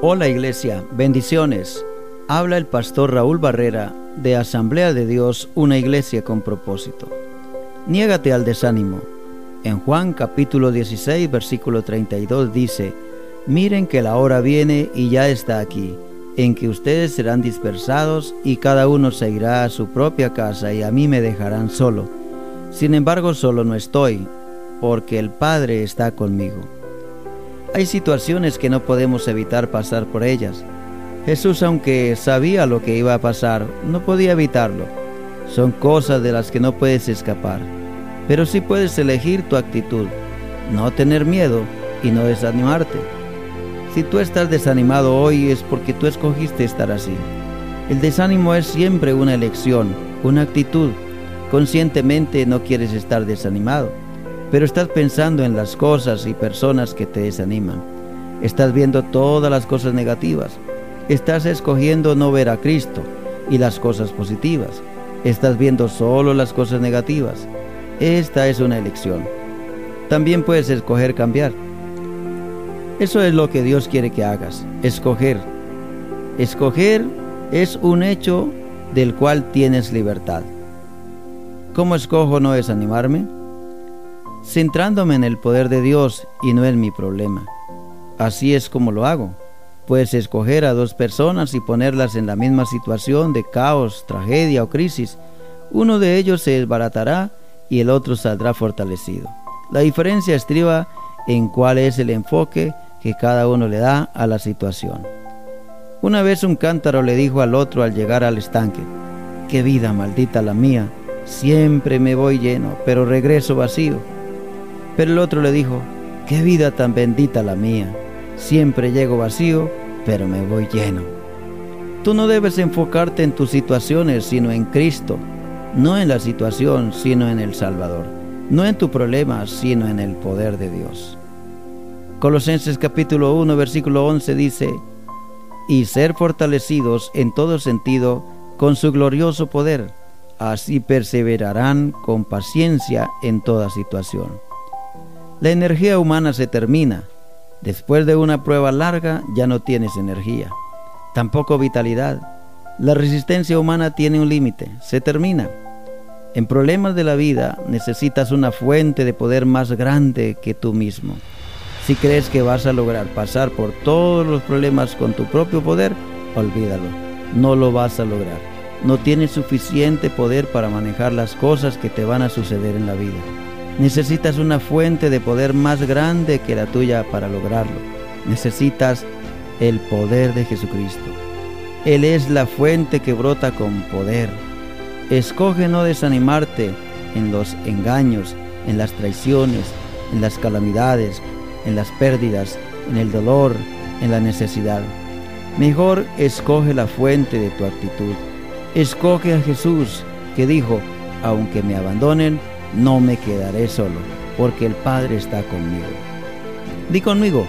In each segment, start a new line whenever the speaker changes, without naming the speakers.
Hola iglesia, bendiciones. Habla el pastor Raúl Barrera de Asamblea de Dios, una iglesia con propósito. Niégate al desánimo. En Juan capítulo 16, versículo 32 dice, Miren que la hora viene y ya está aquí, en que ustedes serán dispersados y cada uno se irá a su propia casa y a mí me dejarán solo. Sin embargo, solo no estoy, porque el Padre está conmigo. Hay situaciones que no podemos evitar pasar por ellas. Jesús, aunque sabía lo que iba a pasar, no podía evitarlo. Son cosas de las que no puedes escapar. Pero sí puedes elegir tu actitud, no tener miedo y no desanimarte. Si tú estás desanimado hoy es porque tú escogiste estar así. El desánimo es siempre una elección, una actitud. Conscientemente no quieres estar desanimado pero estás pensando en las cosas y personas que te desaniman. Estás viendo todas las cosas negativas. Estás escogiendo no ver a Cristo y las cosas positivas. Estás viendo solo las cosas negativas. Esta es una elección. También puedes escoger cambiar. Eso es lo que Dios quiere que hagas, escoger. Escoger es un hecho del cual tienes libertad. ¿Cómo escojo no desanimarme? Centrándome en el poder de Dios y no en mi problema. Así es como lo hago. Puedes escoger a dos personas y ponerlas en la misma situación de caos, tragedia o crisis. Uno de ellos se desbaratará y el otro saldrá fortalecido. La diferencia estriba en cuál es el enfoque que cada uno le da a la situación. Una vez un cántaro le dijo al otro al llegar al estanque, qué vida maldita la mía, siempre me voy lleno, pero regreso vacío. Pero el otro le dijo, qué vida tan bendita la mía. Siempre llego vacío, pero me voy lleno. Tú no debes enfocarte en tus situaciones, sino en Cristo. No en la situación, sino en el Salvador. No en tu problema, sino en el poder de Dios. Colosenses capítulo 1, versículo 11 dice, y ser fortalecidos en todo sentido con su glorioso poder. Así perseverarán con paciencia en toda situación. La energía humana se termina. Después de una prueba larga ya no tienes energía, tampoco vitalidad. La resistencia humana tiene un límite, se termina. En problemas de la vida necesitas una fuente de poder más grande que tú mismo. Si crees que vas a lograr pasar por todos los problemas con tu propio poder, olvídalo. No lo vas a lograr. No tienes suficiente poder para manejar las cosas que te van a suceder en la vida. Necesitas una fuente de poder más grande que la tuya para lograrlo. Necesitas el poder de Jesucristo. Él es la fuente que brota con poder. Escoge no desanimarte en los engaños, en las traiciones, en las calamidades, en las pérdidas, en el dolor, en la necesidad. Mejor escoge la fuente de tu actitud. Escoge a Jesús, que dijo, aunque me abandonen, no me quedaré solo, porque el Padre está conmigo. Di conmigo,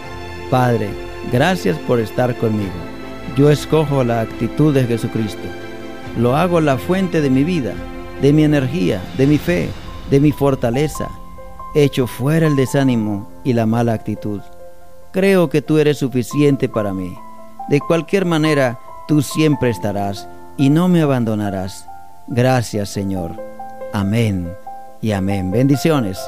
Padre, gracias por estar conmigo. Yo escojo la actitud de Jesucristo. Lo hago la fuente de mi vida, de mi energía, de mi fe, de mi fortaleza. Echo fuera el desánimo y la mala actitud. Creo que tú eres suficiente para mí. De cualquier manera, tú siempre estarás y no me abandonarás. Gracias, Señor. Amén y amén. Bendiciones.